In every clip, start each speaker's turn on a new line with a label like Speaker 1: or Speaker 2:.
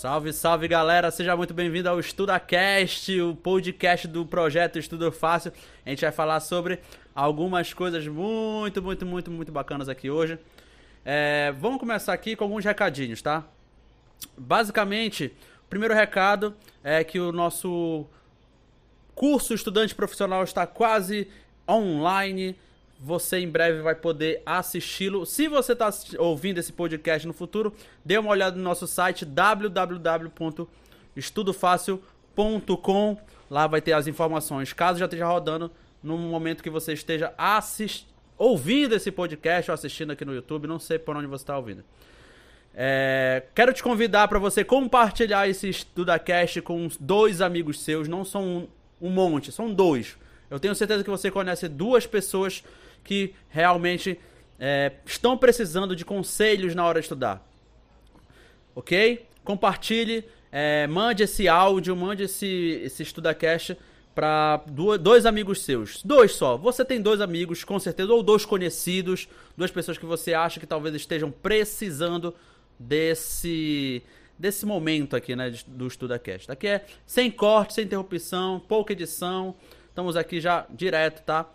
Speaker 1: Salve, salve galera, seja muito bem-vindo ao EstudaCast, o podcast do projeto Estudo Fácil. A gente vai falar sobre algumas coisas muito, muito, muito, muito bacanas aqui hoje. É, vamos começar aqui com alguns recadinhos, tá? Basicamente, o primeiro recado é que o nosso curso estudante profissional está quase online você em breve vai poder assisti-lo. Se você está ouvindo esse podcast no futuro, dê uma olhada no nosso site www.estudofácil.com. Lá vai ter as informações. Caso já esteja rodando no momento que você esteja assist... ouvindo esse podcast ou assistindo aqui no YouTube, não sei por onde você está ouvindo. É... quero te convidar para você compartilhar esse EstudaCast com dois amigos seus. Não são um, um monte, são dois. Eu tenho certeza que você conhece duas pessoas que realmente é, estão precisando de conselhos na hora de estudar. Ok? Compartilhe, é, mande esse áudio, mande esse, esse EstudaCast para dois amigos seus. Dois só. Você tem dois amigos, com certeza, ou dois conhecidos, duas pessoas que você acha que talvez estejam precisando desse desse momento aqui, né, do EstudaCast. Aqui é sem corte, sem interrupção, pouca edição. Estamos aqui já direto, tá?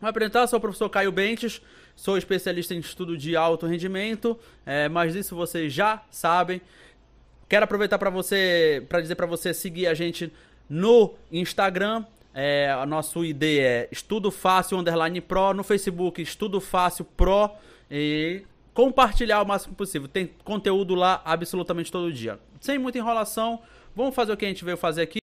Speaker 1: Vou apresentar, sou o professor Caio Bentes, sou especialista em estudo de alto rendimento, é, mas isso vocês já sabem. Quero aproveitar para você, para dizer para você seguir a gente no Instagram. É, nosso ID é Estudo Fácil Underline Pro, no Facebook Estudo Fácil Pro e compartilhar o máximo possível. Tem conteúdo lá absolutamente todo dia. Sem muita enrolação, vamos fazer o que a gente veio fazer aqui.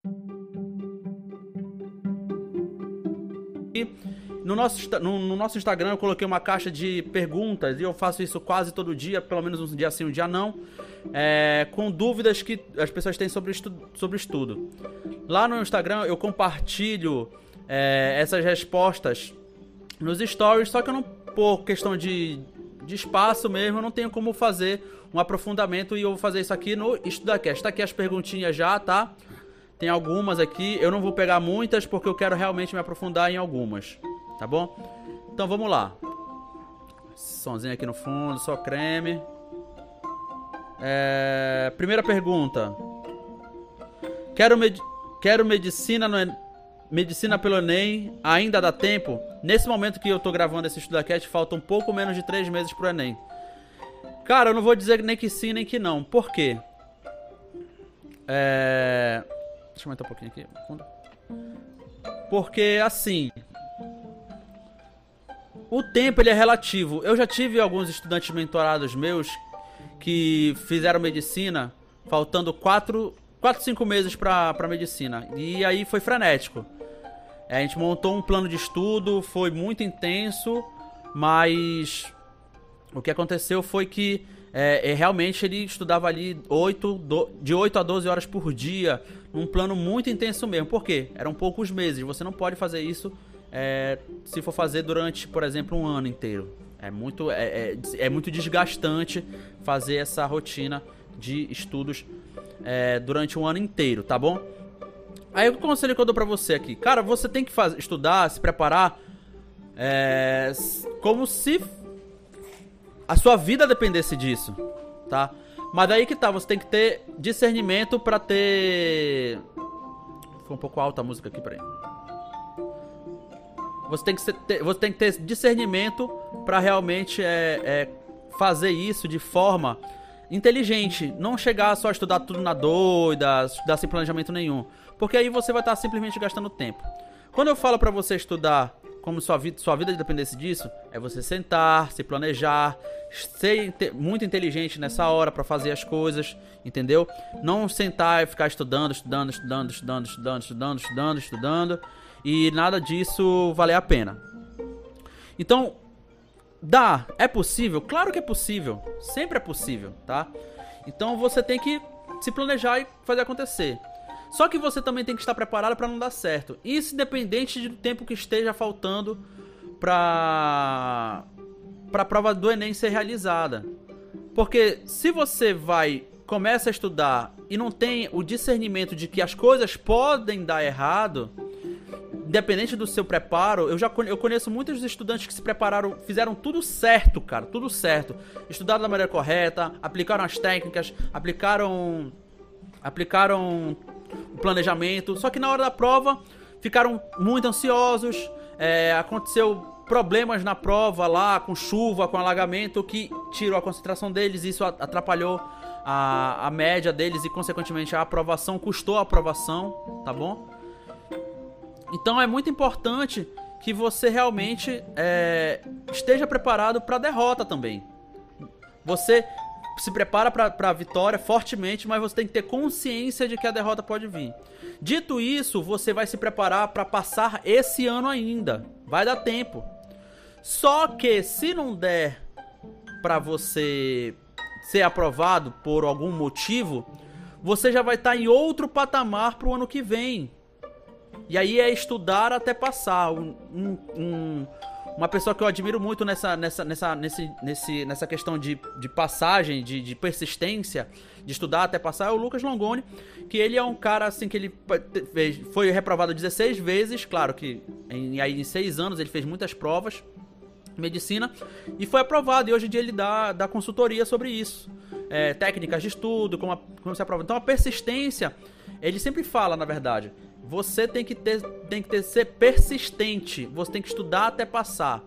Speaker 1: No nosso, no, no, nosso Instagram eu coloquei uma caixa de perguntas e eu faço isso quase todo dia, pelo menos um dia sim, um dia não, é, com dúvidas que as pessoas têm sobre estudo. Sobre estudo. Lá no Instagram eu compartilho é, essas respostas nos stories, só que eu não, por questão de, de espaço mesmo, eu não tenho como fazer um aprofundamento e eu vou fazer isso aqui no EstudaCast. Tá aqui as perguntinhas já, tá? Tem algumas aqui, eu não vou pegar muitas porque eu quero realmente me aprofundar em algumas. Tá bom? Então vamos lá. Sonzinho aqui no fundo, só creme. É... Primeira pergunta. Quero, med... Quero medicina no Medicina pelo Enem, ainda dá tempo? Nesse momento que eu tô gravando esse EstudaCast, falta um pouco menos de 3 meses pro Enem. Cara, eu não vou dizer nem que sim, nem que não. Por quê? É... Deixa eu aumentar um pouquinho aqui. Porque, assim, o tempo ele é relativo. Eu já tive alguns estudantes mentorados meus que fizeram medicina faltando 4, 4 5 meses para medicina. E aí foi frenético. A gente montou um plano de estudo, foi muito intenso, mas o que aconteceu foi que é, é realmente ele estudava ali 8, do, de 8 a 12 horas por dia, num plano muito intenso mesmo. Por quê? Eram poucos meses, você não pode fazer isso é, se for fazer durante, por exemplo, um ano inteiro. É muito, é, é, é muito desgastante fazer essa rotina de estudos é, durante um ano inteiro, tá bom? Aí o conselho que eu dou pra você aqui, cara, você tem que estudar, se preparar é, como se a sua vida dependesse disso, tá? Mas daí que tá, você tem que ter discernimento para ter. Ficou um pouco alta a música aqui, peraí. Você tem que, ter, você tem que ter discernimento para realmente é, é, fazer isso de forma inteligente. Não chegar só a estudar tudo na doida, estudar sem planejamento nenhum. Porque aí você vai estar simplesmente gastando tempo. Quando eu falo para você estudar como sua vida, sua vida dependesse disso, é você sentar, se planejar, ser muito inteligente nessa hora para fazer as coisas, entendeu? Não sentar e ficar estudando, estudando, estudando, estudando, estudando, estudando, estudando, estudando e nada disso valer a pena. Então, dá, é possível? Claro que é possível, sempre é possível, tá? Então você tem que se planejar e fazer acontecer. Só que você também tem que estar preparado para não dar certo. Isso independente do tempo que esteja faltando para para a prova do ENEM ser realizada. Porque se você vai começa a estudar e não tem o discernimento de que as coisas podem dar errado, independente do seu preparo, eu já eu conheço muitos estudantes que se prepararam, fizeram tudo certo, cara, tudo certo. Estudaram da maneira correta, aplicaram as técnicas, aplicaram aplicaram o planejamento, só que na hora da prova ficaram muito ansiosos, é, aconteceu problemas na prova lá, com chuva, com alagamento, que tirou a concentração deles, isso atrapalhou a, a média deles e, consequentemente, a aprovação, custou a aprovação, tá bom? Então é muito importante que você realmente é, esteja preparado para a derrota também. Você se prepara para a vitória fortemente, mas você tem que ter consciência de que a derrota pode vir. Dito isso, você vai se preparar para passar esse ano ainda. Vai dar tempo. Só que se não der para você ser aprovado por algum motivo, você já vai estar tá em outro patamar para o ano que vem. E aí é estudar até passar. Um, um, um, uma pessoa que eu admiro muito nessa, nessa, nessa, nesse, nesse, nessa questão de, de passagem, de, de persistência, de estudar até passar, é o Lucas Longoni, que ele é um cara assim que ele foi reprovado 16 vezes, claro que em, aí em 6 anos ele fez muitas provas, medicina, e foi aprovado, e hoje em dia ele dá, dá consultoria sobre isso. É, técnicas de estudo, como, a, como se aprova. Então a persistência, ele sempre fala, na verdade, você tem que ter, tem que ter, ser persistente. Você tem que estudar até passar.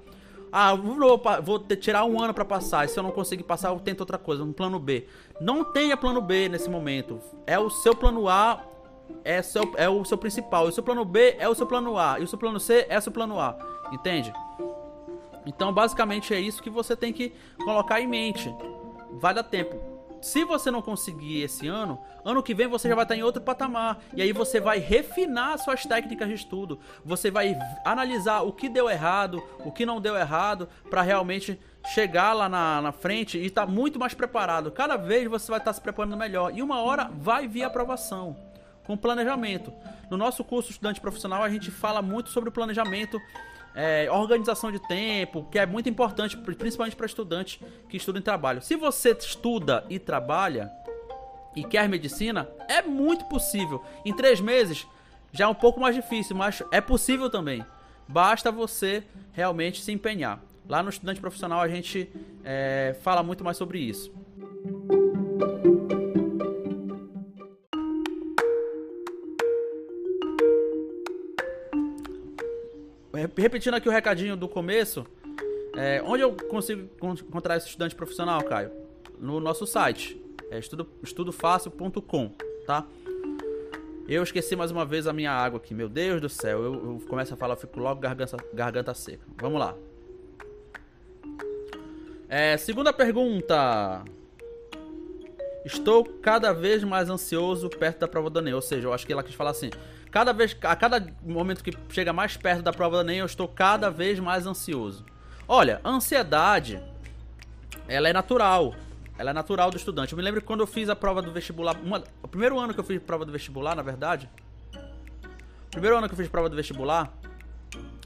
Speaker 1: Ah, vou, vou tirar um ano para passar. E se eu não conseguir passar, eu tento outra coisa, um plano B. Não tenha plano B nesse momento. É o seu plano A, é, seu, é o seu principal. E o seu plano B é o seu plano A. E o seu plano C é o seu plano A. Entende? Então, basicamente é isso que você tem que colocar em mente. Vai dar tempo se você não conseguir esse ano, ano que vem você já vai estar em outro patamar. E aí você vai refinar suas técnicas de estudo. Você vai analisar o que deu errado, o que não deu errado, para realmente chegar lá na, na frente e estar tá muito mais preparado. Cada vez você vai estar se preparando melhor. E uma hora vai vir aprovação com planejamento. No nosso curso estudante profissional, a gente fala muito sobre o planejamento é, organização de tempo, que é muito importante, principalmente para estudantes que estudam em trabalho. Se você estuda e trabalha e quer medicina, é muito possível. Em três meses já é um pouco mais difícil, mas é possível também. Basta você realmente se empenhar. Lá no estudante profissional a gente é, fala muito mais sobre isso. Repetindo aqui o recadinho do começo, é, onde eu consigo encontrar esse estudante profissional, Caio? No nosso site, é estudo, estudofácil.com, tá? Eu esqueci mais uma vez a minha água aqui, meu Deus do céu. Eu, eu começo a falar, fico logo garganta, garganta seca. Vamos lá. É, segunda pergunta. Estou cada vez mais ansioso perto da prova do Enem. Ou seja, eu acho que ela quis falar assim: Cada vez, a cada momento que chega mais perto da prova do Enem, eu estou cada vez mais ansioso. Olha, ansiedade, ela é natural. Ela é natural do estudante. Eu me lembro quando eu fiz a prova do vestibular, uma, o primeiro ano que eu fiz prova do vestibular, na verdade, o primeiro ano que eu fiz prova do vestibular,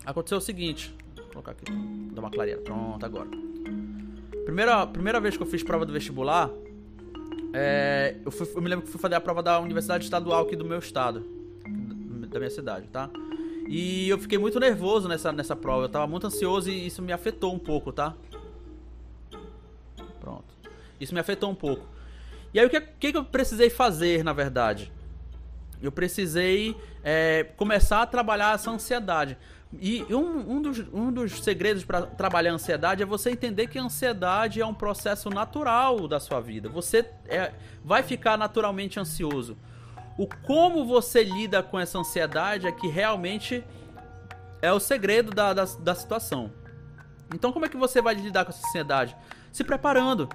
Speaker 1: aconteceu o seguinte. Vou colocar aqui, dar uma clareira. Pronto, agora. Primeira, primeira vez que eu fiz prova do vestibular, é, eu, fui, eu me lembro que fui fazer a prova da Universidade Estadual aqui do meu estado da minha cidade, tá? E eu fiquei muito nervoso nessa, nessa prova. Eu tava muito ansioso e isso me afetou um pouco, tá? Pronto. Isso me afetou um pouco. E aí o que, que, eu precisei fazer, na verdade? Eu precisei é, começar a trabalhar essa ansiedade. E um, um, dos, um dos segredos para trabalhar a ansiedade é você entender que a ansiedade é um processo natural da sua vida. Você é, vai ficar naturalmente ansioso o como você lida com essa ansiedade é que realmente é o segredo da, da, da situação. Então, como é que você vai lidar com essa ansiedade? Se preparando.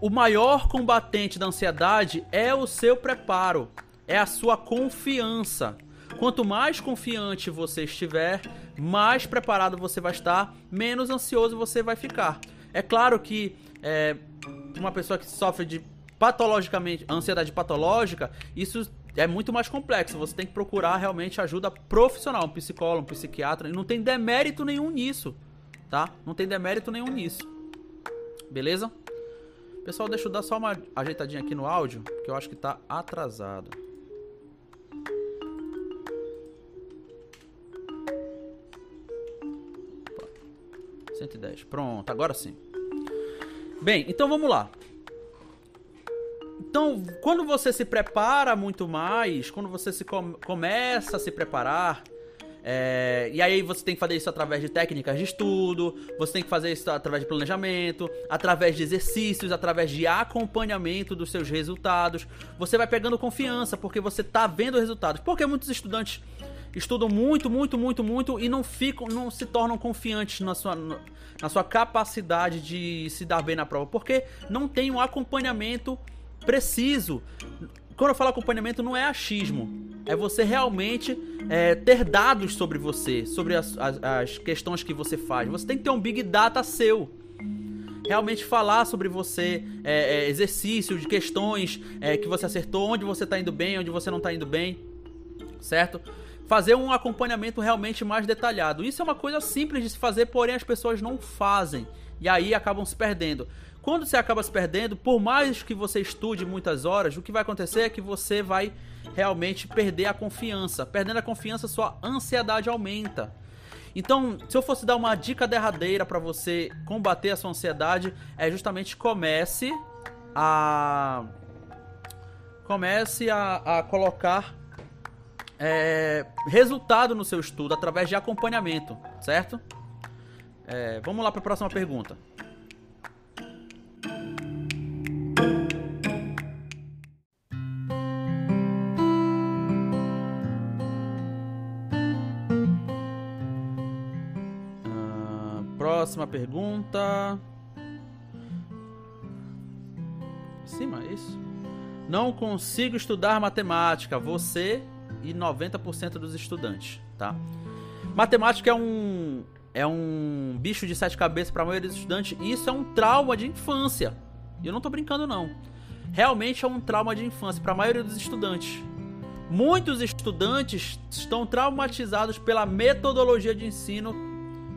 Speaker 1: O maior combatente da ansiedade é o seu preparo, é a sua confiança. Quanto mais confiante você estiver, mais preparado você vai estar, menos ansioso você vai ficar. É claro que é, uma pessoa que sofre de patologicamente, ansiedade patológica, isso é muito mais complexo. Você tem que procurar realmente ajuda profissional, um psicólogo, um psiquiatra. E não tem demérito nenhum nisso, tá? Não tem demérito nenhum nisso. Beleza? Pessoal, deixa eu dar só uma ajeitadinha aqui no áudio, que eu acho que tá atrasado. Opa. 110. Pronto, agora sim. Bem, então vamos lá. Então, quando você se prepara muito mais, quando você se com começa a se preparar, é, e aí você tem que fazer isso através de técnicas de estudo, você tem que fazer isso através de planejamento, através de exercícios, através de acompanhamento dos seus resultados. Você vai pegando confiança porque você está vendo resultados. Porque muitos estudantes estudam muito, muito, muito, muito e não ficam, não se tornam confiantes na sua, na sua capacidade de se dar bem na prova, porque não tem um acompanhamento preciso. Quando eu falo acompanhamento, não é achismo. É você realmente é, ter dados sobre você, sobre as, as, as questões que você faz. Você tem que ter um big data seu realmente falar sobre você, é, é, exercícios de questões é, que você acertou, onde você está indo bem, onde você não está indo bem, certo? Fazer um acompanhamento realmente mais detalhado. Isso é uma coisa simples de se fazer, porém as pessoas não fazem e aí acabam se perdendo. Quando você acaba se perdendo, por mais que você estude muitas horas, o que vai acontecer é que você vai realmente perder a confiança. Perdendo a confiança, sua ansiedade aumenta. Então, se eu fosse dar uma dica derradeira para você combater a sua ansiedade, é justamente comece a comece a, a colocar é, resultado no seu estudo através de acompanhamento, certo? É, vamos lá para a próxima pergunta. Próxima pergunta. Cima, é isso? Não consigo estudar matemática. Você e 90% dos estudantes, tá? Matemática é um é um bicho de sete cabeças para a maioria dos estudantes. E isso é um trauma de infância. E eu não tô brincando não. Realmente é um trauma de infância para a maioria dos estudantes. Muitos estudantes estão traumatizados pela metodologia de ensino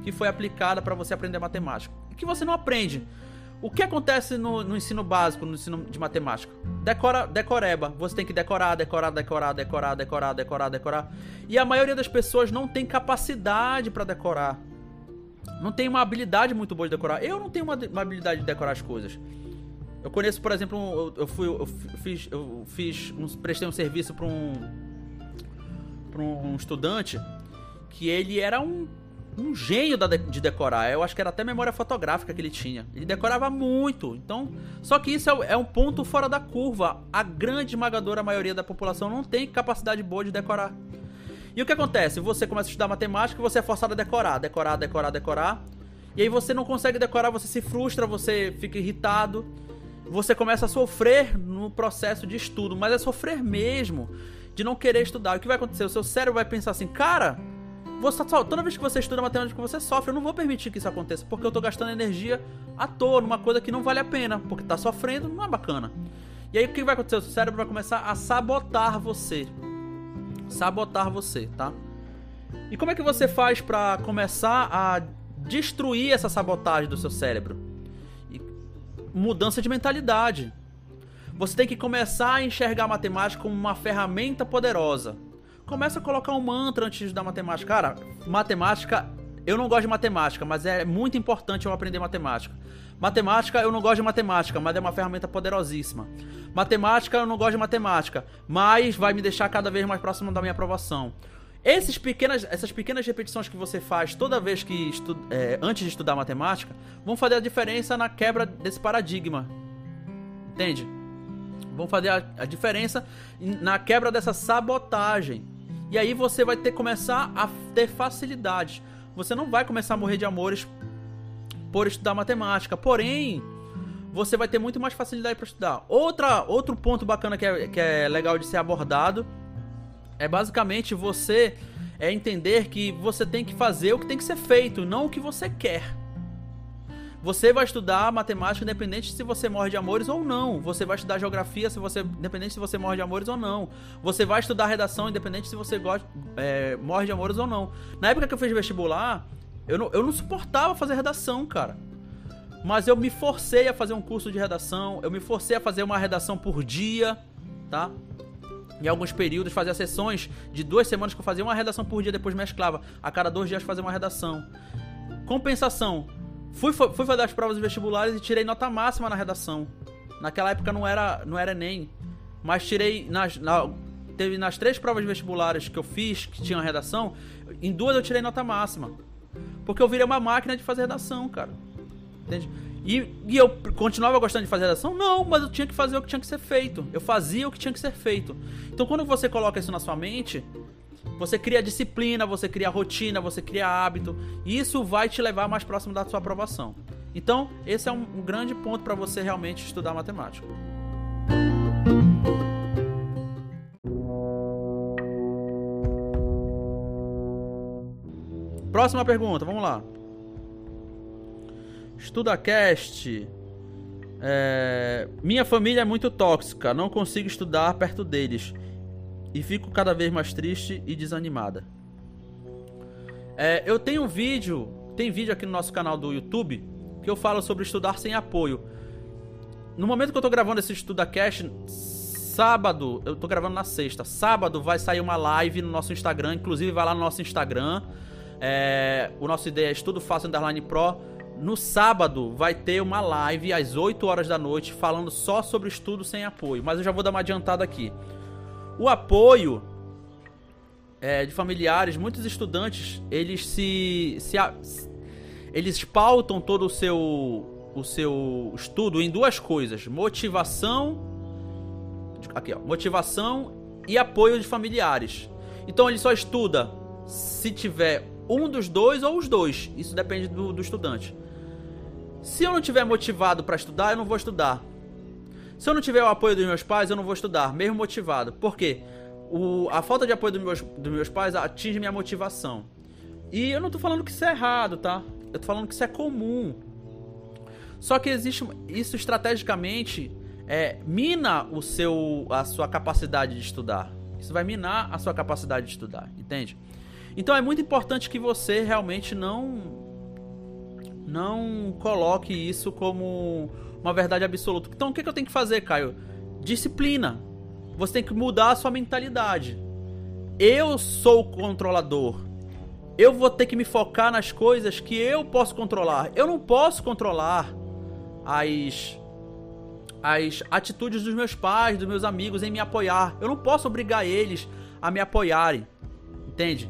Speaker 1: que foi aplicada para você aprender matemática. Que você não aprende. O que acontece no, no, ensino básico, no ensino de matemática? Decora, decoreba. Você tem que decorar, decorar, decorar, decorar, decorar, decorar, decorar. E a maioria das pessoas não tem capacidade para decorar. Não tem uma habilidade muito boa de decorar. Eu não tenho uma, uma habilidade de decorar as coisas. Eu conheço, por exemplo, um, eu, eu, fui, eu fiz, eu fiz, um, prestei um serviço para um, para um estudante que ele era um um gênio de decorar. Eu acho que era até memória fotográfica que ele tinha. Ele decorava muito. Então, só que isso é, é um ponto fora da curva. A grande esmagadora maioria da população não tem capacidade boa de decorar. E o que acontece? Você começa a estudar matemática e você é forçado a decorar, decorar, decorar, decorar. E aí você não consegue decorar, você se frustra, você fica irritado. Você começa a sofrer no processo de estudo, mas é sofrer mesmo de não querer estudar. O que vai acontecer? O seu cérebro vai pensar assim, cara, você, toda vez que você estuda matemática, você sofre. Eu não vou permitir que isso aconteça, porque eu tô gastando energia à toa numa coisa que não vale a pena, porque tá sofrendo, não é bacana. E aí o que vai acontecer? O cérebro vai começar a sabotar você. Sabotar você, tá? E como é que você faz para começar a destruir essa sabotagem do seu cérebro? E mudança de mentalidade. Você tem que começar a enxergar a matemática como uma ferramenta poderosa começa a colocar um mantra antes de estudar matemática. Cara, matemática, eu não gosto de matemática, mas é muito importante eu aprender matemática. Matemática, eu não gosto de matemática, mas é uma ferramenta poderosíssima. Matemática, eu não gosto de matemática, mas vai me deixar cada vez mais próximo da minha aprovação. Esses pequenas, essas pequenas repetições que você faz toda vez que estu, é, antes de estudar matemática vão fazer a diferença na quebra desse paradigma. Entende? Vão fazer a, a diferença na quebra dessa sabotagem. E aí você vai ter começar a ter facilidade. Você não vai começar a morrer de amores por estudar matemática. Porém, você vai ter muito mais facilidade para estudar. Outra, outro ponto bacana que é, que é legal de ser abordado é basicamente você é entender que você tem que fazer o que tem que ser feito, não o que você quer. Você vai estudar matemática independente se você morre de amores ou não. Você vai estudar geografia se você, independente se você morre de amores ou não. Você vai estudar redação independente se você gosta, é, morre de amores ou não. Na época que eu fiz vestibular, eu não, eu não suportava fazer redação, cara. Mas eu me forcei a fazer um curso de redação. Eu me forcei a fazer uma redação por dia, tá? Em alguns períodos fazia sessões de duas semanas que eu fazia uma redação por dia, depois mesclava. A cada dois dias fazia uma redação. Compensação, Fui, fui fazer as provas vestibulares e tirei nota máxima na redação. Naquela época não era, não era Enem. Mas tirei. Nas, na, teve nas três provas vestibulares que eu fiz, que tinham redação, em duas eu tirei nota máxima. Porque eu virei uma máquina de fazer redação, cara. Entende? E, e, eu continuava gostando de fazer redação? Não, mas eu tinha que fazer o que tinha que ser feito. Eu fazia o que tinha que ser feito. Então quando você coloca isso na sua mente, você cria disciplina, você cria rotina, você cria hábito, e isso vai te levar mais próximo da sua aprovação. Então, esse é um, um grande ponto para você realmente estudar matemática. Próxima pergunta, vamos lá. EstudaCast. É... Minha família é muito tóxica, não consigo estudar perto deles e fico cada vez mais triste e desanimada. É, eu tenho um vídeo, tem vídeo aqui no nosso canal do YouTube que eu falo sobre estudar sem apoio. No momento que eu tô gravando esse Estuda Cash, sábado, eu tô gravando na sexta, sábado vai sair uma live no nosso Instagram, inclusive vai lá no nosso Instagram, é, o nosso ideia é Estudo Fácil Underline Pro. No sábado vai ter uma live às 8 horas da noite falando só sobre estudo sem apoio, mas eu já vou dar uma adiantada aqui. O apoio é, de familiares, muitos estudantes, eles se, se eles pautam todo o seu o seu estudo em duas coisas: motivação, aqui ó, motivação e apoio de familiares. Então ele só estuda se tiver um dos dois ou os dois. Isso depende do, do estudante. Se eu não tiver motivado para estudar, eu não vou estudar. Se eu não tiver o apoio dos meus pais, eu não vou estudar, mesmo motivado. Por quê? O, a falta de apoio dos meus, dos meus pais atinge minha motivação. E eu não tô falando que isso é errado, tá? Eu tô falando que isso é comum. Só que existe isso estrategicamente é, mina o seu a sua capacidade de estudar. Isso vai minar a sua capacidade de estudar, entende? Então é muito importante que você realmente não não coloque isso como uma verdade absoluta. Então o que, que eu tenho que fazer, Caio? Disciplina. Você tem que mudar a sua mentalidade. Eu sou o controlador. Eu vou ter que me focar nas coisas que eu posso controlar. Eu não posso controlar as as atitudes dos meus pais, dos meus amigos em me apoiar. Eu não posso obrigar eles a me apoiarem. Entende?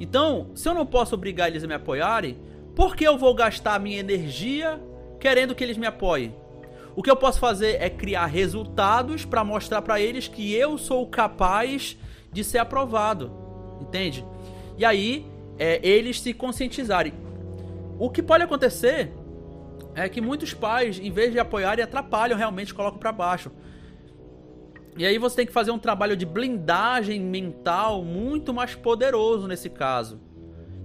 Speaker 1: Então, se eu não posso obrigar eles a me apoiarem, por que eu vou gastar minha energia querendo que eles me apoiem. O que eu posso fazer é criar resultados para mostrar para eles que eu sou capaz de ser aprovado, entende? E aí é, eles se conscientizarem. O que pode acontecer é que muitos pais, em vez de apoiarem, atrapalham realmente, colocam para baixo. E aí você tem que fazer um trabalho de blindagem mental muito mais poderoso nesse caso.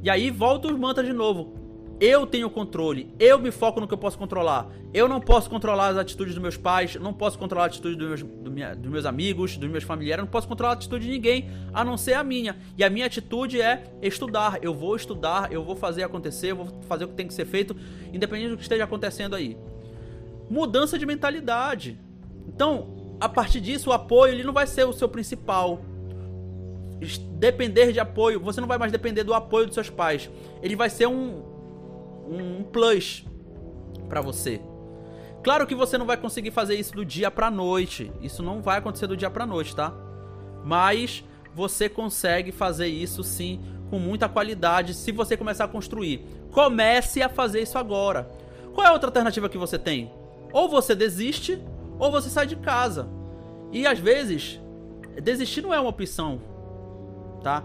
Speaker 1: E aí volta os mantras de novo. Eu tenho controle, eu me foco no que eu posso controlar. Eu não posso controlar as atitudes dos meus pais, não posso controlar a atitude dos meus, do minha, dos meus amigos, dos meus familiares, não posso controlar a atitude de ninguém, a não ser a minha. E a minha atitude é estudar. Eu vou estudar, eu vou fazer acontecer, eu vou fazer o que tem que ser feito, independente do que esteja acontecendo aí. Mudança de mentalidade. Então, a partir disso, o apoio ele não vai ser o seu principal depender de apoio, você não vai mais depender do apoio dos seus pais. Ele vai ser um, um plus para você. Claro que você não vai conseguir fazer isso do dia pra noite. Isso não vai acontecer do dia pra noite, tá? Mas você consegue fazer isso sim com muita qualidade se você começar a construir. Comece a fazer isso agora. Qual é a outra alternativa que você tem? Ou você desiste, ou você sai de casa. E às vezes, desistir não é uma opção, tá?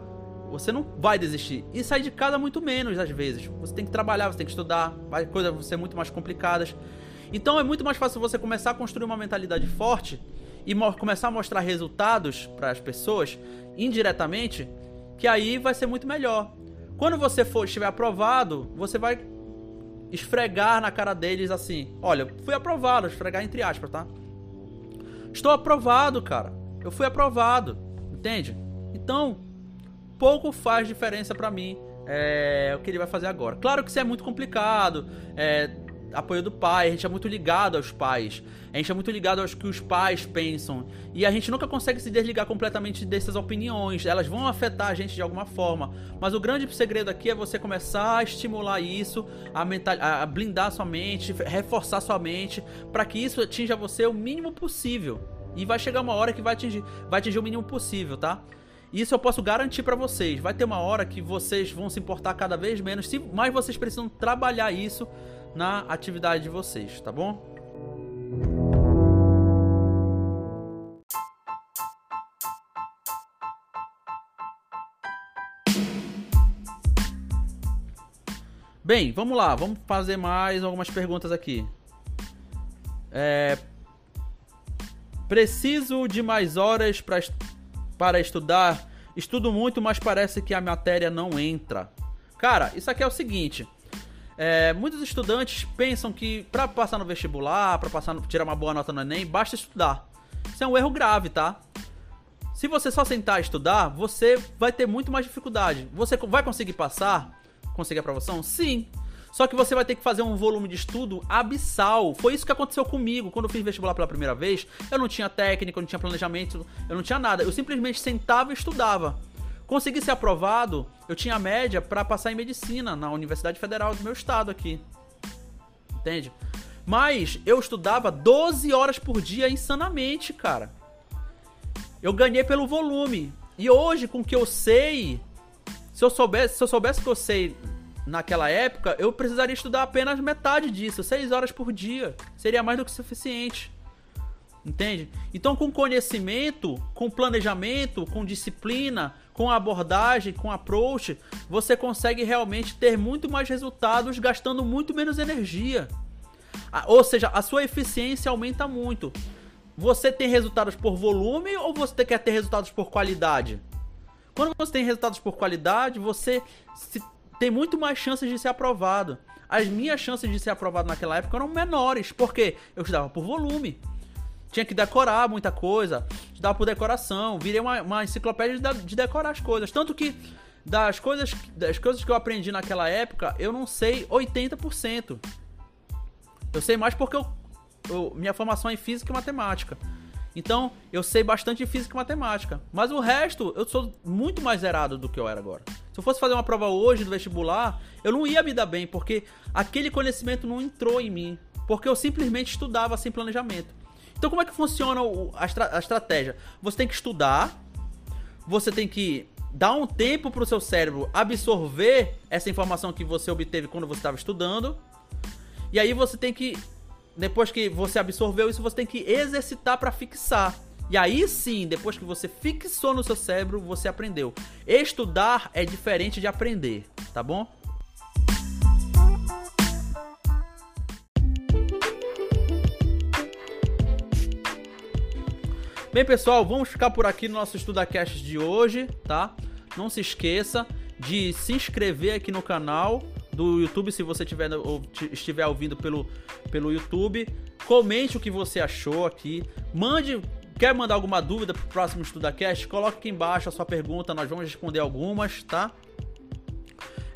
Speaker 1: Você não vai desistir. E sair de casa muito menos, às vezes. Você tem que trabalhar, você tem que estudar, vai coisas vão ser muito mais complicadas. Então é muito mais fácil você começar a construir uma mentalidade forte e começar a mostrar resultados para as pessoas indiretamente, que aí vai ser muito melhor. Quando você for estiver aprovado, você vai esfregar na cara deles assim: "Olha, fui aprovado", esfregar entre aspas, tá? Estou aprovado, cara. Eu fui aprovado, entende? Então, pouco faz diferença para mim é, o que ele vai fazer agora. Claro que isso é muito complicado, é, apoio do pai, a gente é muito ligado aos pais. A gente é muito ligado aos que os pais pensam. E a gente nunca consegue se desligar completamente dessas opiniões. Elas vão afetar a gente de alguma forma. Mas o grande segredo aqui é você começar a estimular isso, a, mental, a blindar sua mente, reforçar sua mente, para que isso atinja você o mínimo possível. E vai chegar uma hora que vai atingir, vai atingir o mínimo possível, tá? Isso eu posso garantir para vocês. Vai ter uma hora que vocês vão se importar cada vez menos, mas vocês precisam trabalhar isso na atividade de vocês, tá bom? Bem, vamos lá, vamos fazer mais algumas perguntas aqui. É... Preciso de mais horas pra, para estudar. Estudo muito, mas parece que a matéria não entra. Cara, isso aqui é o seguinte. É, muitos estudantes pensam que para passar no vestibular, para passar, tirar uma boa nota no Enem, basta estudar. Isso é um erro grave, tá? Se você só sentar e estudar, você vai ter muito mais dificuldade. Você vai conseguir passar? Conseguir a aprovação? Sim. Só que você vai ter que fazer um volume de estudo abissal. Foi isso que aconteceu comigo. Quando eu fiz vestibular pela primeira vez, eu não tinha técnica, eu não tinha planejamento, eu não tinha nada. Eu simplesmente sentava e estudava. Consegui ser aprovado, eu tinha média para passar em medicina na Universidade Federal do meu estado aqui. Entende? Mas eu estudava 12 horas por dia insanamente, cara. Eu ganhei pelo volume. E hoje, com o que eu sei, se eu soubesse, se eu soubesse que eu sei naquela época, eu precisaria estudar apenas metade disso, 6 horas por dia. Seria mais do que suficiente. Entende? Então, com conhecimento, com planejamento, com disciplina, com abordagem, com approach, você consegue realmente ter muito mais resultados gastando muito menos energia. Ou seja, a sua eficiência aumenta muito. Você tem resultados por volume ou você quer ter resultados por qualidade? Quando você tem resultados por qualidade, você tem muito mais chances de ser aprovado. As minhas chances de ser aprovado naquela época eram menores, porque eu estudava por volume. Tinha que decorar muita coisa, estudava por decoração, virei uma, uma enciclopédia de, de decorar as coisas. Tanto que das coisas, das coisas que eu aprendi naquela época, eu não sei 80%. Eu sei mais porque eu, eu, minha formação é em física e matemática. Então, eu sei bastante de física e matemática. Mas o resto, eu sou muito mais zerado do que eu era agora. Se eu fosse fazer uma prova hoje do vestibular, eu não ia me dar bem, porque aquele conhecimento não entrou em mim. Porque eu simplesmente estudava sem planejamento. Então, como é que funciona a, estra a estratégia? Você tem que estudar, você tem que dar um tempo para o seu cérebro absorver essa informação que você obteve quando você estava estudando. E aí você tem que depois que você absorveu isso, você tem que exercitar para fixar. E aí sim, depois que você fixou no seu cérebro, você aprendeu. Estudar é diferente de aprender, tá bom? Bem, pessoal, vamos ficar por aqui no nosso EstudaCast de hoje, tá? Não se esqueça de se inscrever aqui no canal, do YouTube, se você tiver, ou estiver ouvindo pelo, pelo YouTube. Comente o que você achou aqui. Mande. Quer mandar alguma dúvida pro próximo EstudaCast? Coloque aqui embaixo a sua pergunta, nós vamos responder algumas, tá?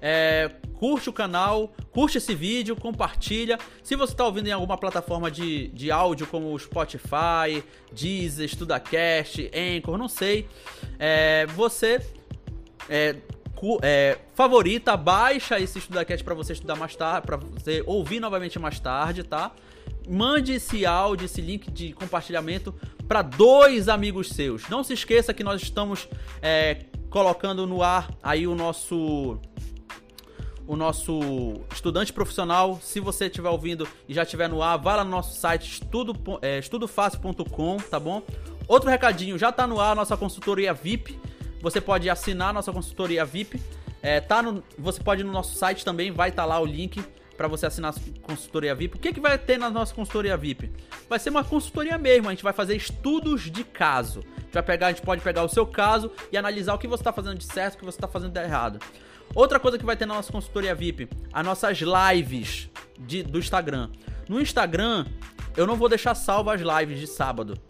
Speaker 1: É, curte o canal, curte esse vídeo, compartilha. Se você está ouvindo em alguma plataforma de, de áudio como Spotify, Deezer, EstudaCast, Anchor, não sei, é, você é, é, favorita, baixa esse EstudaCast para você estudar mais tarde, para você ouvir novamente mais tarde, tá? Mande esse áudio, esse link de compartilhamento para dois amigos seus. Não se esqueça que nós estamos é, colocando no ar aí o nosso o nosso estudante profissional. Se você estiver ouvindo e já estiver no ar, vá lá no nosso site estudo, é, estudofácil.com, tá bom? Outro recadinho, já está no ar a nossa consultoria VIP você pode assinar nossa consultoria VIP. É, tá no, você pode ir no nosso site também, vai estar tá lá o link para você assinar a consultoria VIP. O que, que vai ter na nossa consultoria VIP? Vai ser uma consultoria mesmo, a gente vai fazer estudos de caso. A gente vai pegar, a gente pode pegar o seu caso e analisar o que você está fazendo de certo, o que você está fazendo de errado. Outra coisa que vai ter na nossa consultoria VIP, as nossas lives de, do Instagram. No Instagram, eu não vou deixar salvo as lives de sábado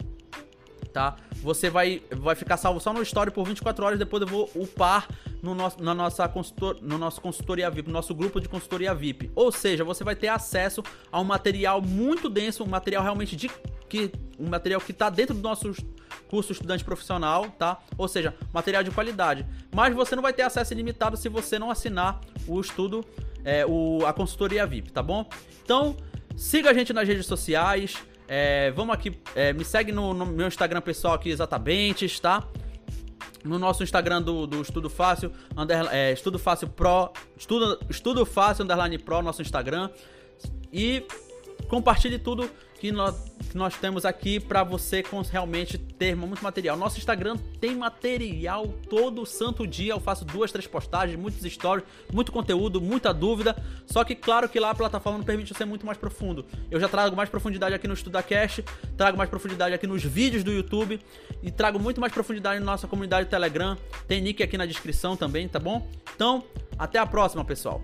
Speaker 1: tá? Você vai, vai ficar salvo só no story por 24 horas, depois eu vou upar no nosso, na nossa consultor, no nosso consultoria VIP, no nosso grupo de consultoria VIP. Ou seja, você vai ter acesso a um material muito denso, um material realmente de que um material que está dentro do nosso curso estudante profissional, tá? Ou seja, material de qualidade. Mas você não vai ter acesso ilimitado se você não assinar o estudo, é, o, a consultoria VIP, tá bom? Então, siga a gente nas redes sociais. É, vamos aqui, é, me segue no, no, meu Instagram pessoal aqui exatamente, tá? No nosso Instagram do, do Estudo Fácil, under, é, Estudo Fácil Pro, Estudo, Estudo Fácil Underline Pro, nosso Instagram. E compartilhe tudo que nós, que nós temos aqui para você realmente ter muito material. Nosso Instagram tem material todo santo dia. Eu faço duas, três postagens, muitos stories, muito conteúdo, muita dúvida. Só que, claro que lá a plataforma permite ser muito mais profundo. Eu já trago mais profundidade aqui no EstudaCast, trago mais profundidade aqui nos vídeos do YouTube e trago muito mais profundidade na nossa comunidade Telegram. Tem nick aqui na descrição também, tá bom? Então, até a próxima, pessoal.